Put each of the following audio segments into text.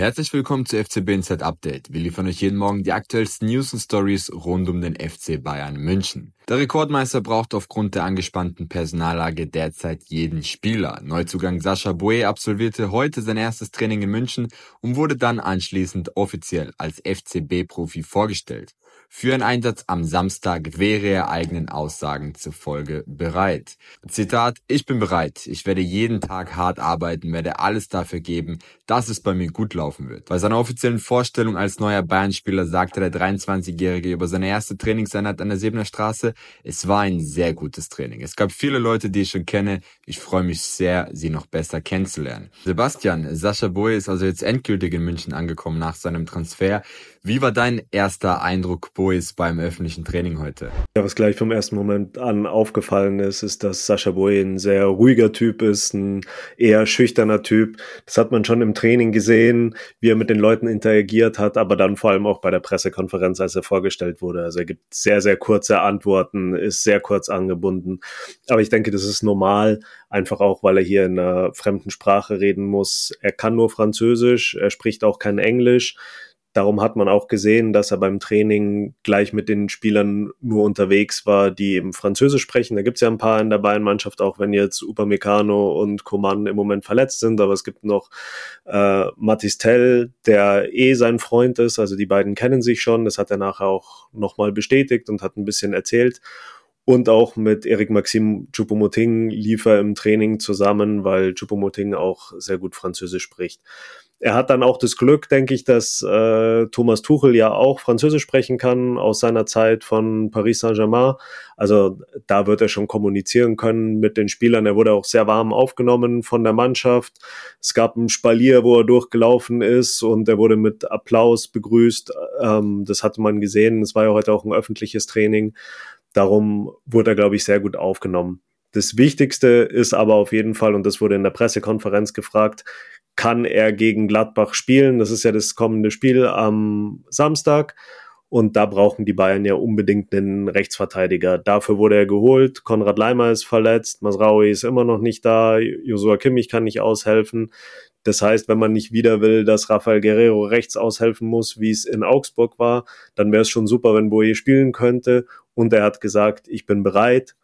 Herzlich willkommen zu FCB Inside Update. Wir liefern euch jeden Morgen die aktuellsten News und Stories rund um den FC Bayern München. Der Rekordmeister braucht aufgrund der angespannten Personallage derzeit jeden Spieler. Neuzugang Sascha Boe absolvierte heute sein erstes Training in München und wurde dann anschließend offiziell als FCB-Profi vorgestellt. Für einen Einsatz am Samstag wäre er eigenen Aussagen zufolge bereit. Zitat, ich bin bereit. Ich werde jeden Tag hart arbeiten, werde alles dafür geben, dass es bei mir gut laufen wird. Bei seiner offiziellen Vorstellung als neuer Bayern-Spieler sagte der 23-Jährige über seine erste Trainingseinheit an der Sebener Straße, es war ein sehr gutes Training. Es gab viele Leute, die ich schon kenne. Ich freue mich sehr, sie noch besser kennenzulernen. Sebastian, Sascha Boye ist also jetzt endgültig in München angekommen nach seinem Transfer. Wie war dein erster Eindruck Bois beim öffentlichen Training heute? Ja, was gleich vom ersten Moment an aufgefallen ist, ist, dass Sascha Boy ein sehr ruhiger Typ ist, ein eher schüchterner Typ. Das hat man schon im Training gesehen, wie er mit den Leuten interagiert hat, aber dann vor allem auch bei der Pressekonferenz, als er vorgestellt wurde. Also er gibt sehr, sehr kurze Antworten, ist sehr kurz angebunden. Aber ich denke, das ist normal, einfach auch, weil er hier in einer fremden Sprache reden muss. Er kann nur Französisch, er spricht auch kein Englisch. Darum hat man auch gesehen, dass er beim Training gleich mit den Spielern nur unterwegs war, die eben Französisch sprechen. Da gibt es ja ein paar in der Bayern-Mannschaft, auch wenn jetzt Upamecano und Coman im Moment verletzt sind. Aber es gibt noch äh, Matistel, der eh sein Freund ist. Also die beiden kennen sich schon. Das hat er nachher auch nochmal bestätigt und hat ein bisschen erzählt. Und auch mit Eric Maxim Choupo-Moting lief er im Training zusammen, weil Choupo-Moting auch sehr gut Französisch spricht. Er hat dann auch das Glück, denke ich, dass äh, Thomas Tuchel ja auch Französisch sprechen kann aus seiner Zeit von Paris Saint-Germain. Also da wird er schon kommunizieren können mit den Spielern. Er wurde auch sehr warm aufgenommen von der Mannschaft. Es gab ein Spalier, wo er durchgelaufen ist und er wurde mit Applaus begrüßt. Ähm, das hatte man gesehen. Es war ja heute auch ein öffentliches Training. Darum wurde er, glaube ich, sehr gut aufgenommen. Das Wichtigste ist aber auf jeden Fall, und das wurde in der Pressekonferenz gefragt, kann er gegen Gladbach spielen? Das ist ja das kommende Spiel am Samstag. Und da brauchen die Bayern ja unbedingt einen Rechtsverteidiger. Dafür wurde er geholt. Konrad Leimer ist verletzt. Masraui ist immer noch nicht da. Joshua Kimmich kann nicht aushelfen. Das heißt, wenn man nicht wieder will, dass Rafael Guerrero rechts aushelfen muss, wie es in Augsburg war, dann wäre es schon super, wenn Boye spielen könnte. Und er hat gesagt, ich bin bereit.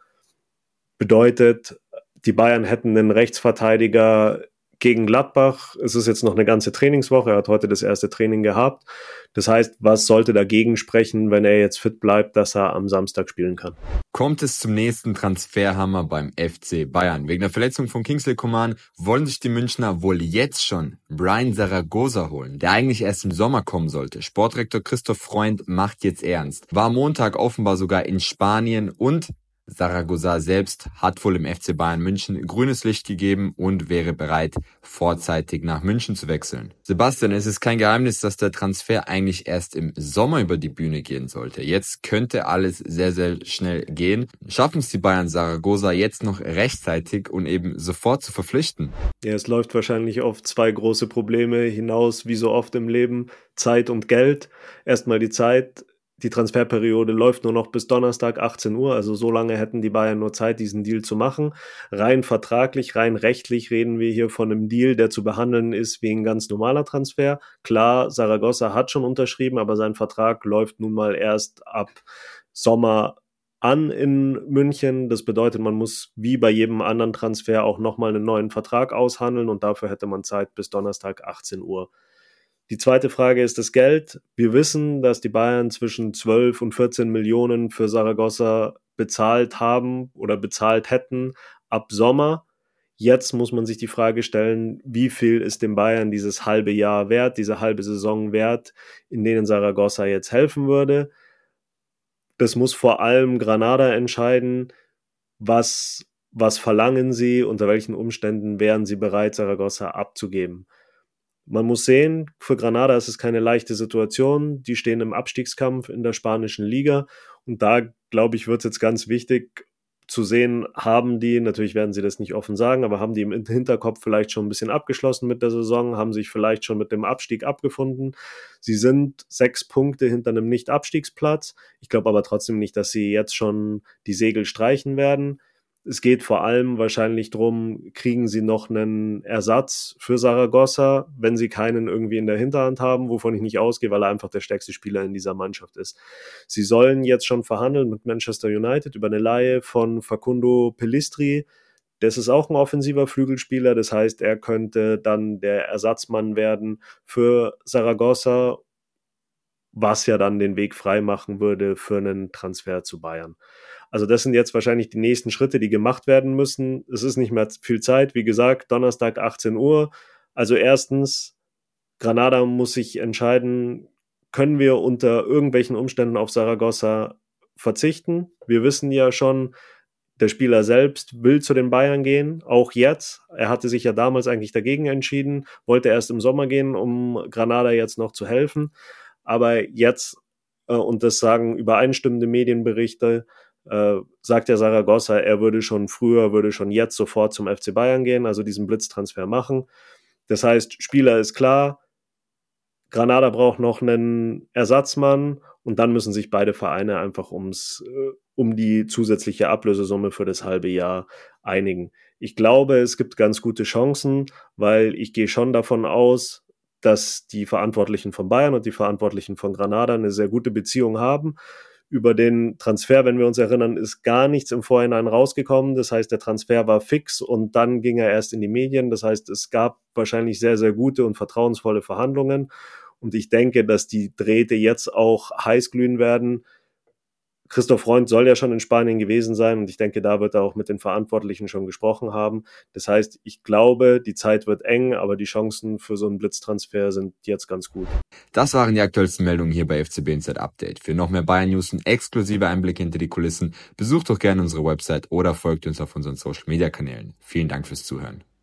Bedeutet, die Bayern hätten einen Rechtsverteidiger gegen Gladbach. Es ist jetzt noch eine ganze Trainingswoche. Er hat heute das erste Training gehabt. Das heißt, was sollte dagegen sprechen, wenn er jetzt fit bleibt, dass er am Samstag spielen kann? Kommt es zum nächsten Transferhammer beim FC Bayern? Wegen der Verletzung von Kingsley Coman wollen sich die Münchner wohl jetzt schon Brian Zaragoza holen, der eigentlich erst im Sommer kommen sollte. Sportrektor Christoph Freund macht jetzt ernst. War Montag offenbar sogar in Spanien und Saragossa selbst hat wohl im FC Bayern München grünes Licht gegeben und wäre bereit, vorzeitig nach München zu wechseln. Sebastian, es ist kein Geheimnis, dass der Transfer eigentlich erst im Sommer über die Bühne gehen sollte. Jetzt könnte alles sehr, sehr schnell gehen. Schaffen es die Bayern Saragossa jetzt noch rechtzeitig und eben sofort zu verpflichten? Ja, es läuft wahrscheinlich auf zwei große Probleme hinaus, wie so oft im Leben. Zeit und Geld. Erstmal die Zeit die Transferperiode läuft nur noch bis Donnerstag 18 Uhr, also so lange hätten die Bayern nur Zeit, diesen Deal zu machen. Rein vertraglich, rein rechtlich reden wir hier von einem Deal, der zu behandeln ist wie ein ganz normaler Transfer. Klar, Saragossa hat schon unterschrieben, aber sein Vertrag läuft nun mal erst ab Sommer an in München. Das bedeutet, man muss wie bei jedem anderen Transfer auch nochmal einen neuen Vertrag aushandeln und dafür hätte man Zeit bis Donnerstag 18 Uhr. Die zweite Frage ist das Geld. Wir wissen, dass die Bayern zwischen 12 und 14 Millionen für Saragossa bezahlt haben oder bezahlt hätten ab Sommer. Jetzt muss man sich die Frage stellen, wie viel ist dem Bayern dieses halbe Jahr wert, diese halbe Saison wert, in denen Saragossa jetzt helfen würde. Das muss vor allem Granada entscheiden, was, was verlangen sie, unter welchen Umständen wären sie bereit, Saragossa abzugeben. Man muss sehen, für Granada ist es keine leichte Situation. Die stehen im Abstiegskampf in der spanischen Liga. Und da, glaube ich, wird es jetzt ganz wichtig zu sehen, haben die, natürlich werden sie das nicht offen sagen, aber haben die im Hinterkopf vielleicht schon ein bisschen abgeschlossen mit der Saison, haben sich vielleicht schon mit dem Abstieg abgefunden. Sie sind sechs Punkte hinter einem Nicht-Abstiegsplatz. Ich glaube aber trotzdem nicht, dass sie jetzt schon die Segel streichen werden. Es geht vor allem wahrscheinlich drum, kriegen sie noch einen Ersatz für Saragossa, wenn sie keinen irgendwie in der Hinterhand haben, wovon ich nicht ausgehe, weil er einfach der stärkste Spieler in dieser Mannschaft ist. Sie sollen jetzt schon verhandeln mit Manchester United über eine Leihe von Facundo Pelistri. Das ist auch ein offensiver Flügelspieler, das heißt, er könnte dann der Ersatzmann werden für Saragossa, was ja dann den Weg frei machen würde für einen Transfer zu Bayern. Also das sind jetzt wahrscheinlich die nächsten Schritte, die gemacht werden müssen. Es ist nicht mehr viel Zeit. Wie gesagt, Donnerstag 18 Uhr. Also erstens, Granada muss sich entscheiden, können wir unter irgendwelchen Umständen auf Saragossa verzichten? Wir wissen ja schon, der Spieler selbst will zu den Bayern gehen, auch jetzt. Er hatte sich ja damals eigentlich dagegen entschieden, wollte erst im Sommer gehen, um Granada jetzt noch zu helfen. Aber jetzt, äh, und das sagen übereinstimmende Medienberichte, äh, sagt ja Saragossa, er würde schon früher, würde schon jetzt sofort zum FC Bayern gehen, also diesen Blitztransfer machen. Das heißt, Spieler ist klar, Granada braucht noch einen Ersatzmann und dann müssen sich beide Vereine einfach ums, äh, um die zusätzliche Ablösesumme für das halbe Jahr einigen. Ich glaube, es gibt ganz gute Chancen, weil ich gehe schon davon aus, dass die Verantwortlichen von Bayern und die Verantwortlichen von Granada eine sehr gute Beziehung haben über den Transfer, wenn wir uns erinnern, ist gar nichts im Vorhinein rausgekommen. Das heißt, der Transfer war fix und dann ging er erst in die Medien. Das heißt, es gab wahrscheinlich sehr, sehr gute und vertrauensvolle Verhandlungen. Und ich denke, dass die Drähte jetzt auch heiß glühen werden, Christoph Freund soll ja schon in Spanien gewesen sein und ich denke, da wird er auch mit den Verantwortlichen schon gesprochen haben. Das heißt, ich glaube, die Zeit wird eng, aber die Chancen für so einen Blitztransfer sind jetzt ganz gut. Das waren die aktuellsten Meldungen hier bei FCB Inside Update. Für noch mehr Bayern News und exklusive Einblicke hinter die Kulissen besucht doch gerne unsere Website oder folgt uns auf unseren Social Media Kanälen. Vielen Dank fürs Zuhören.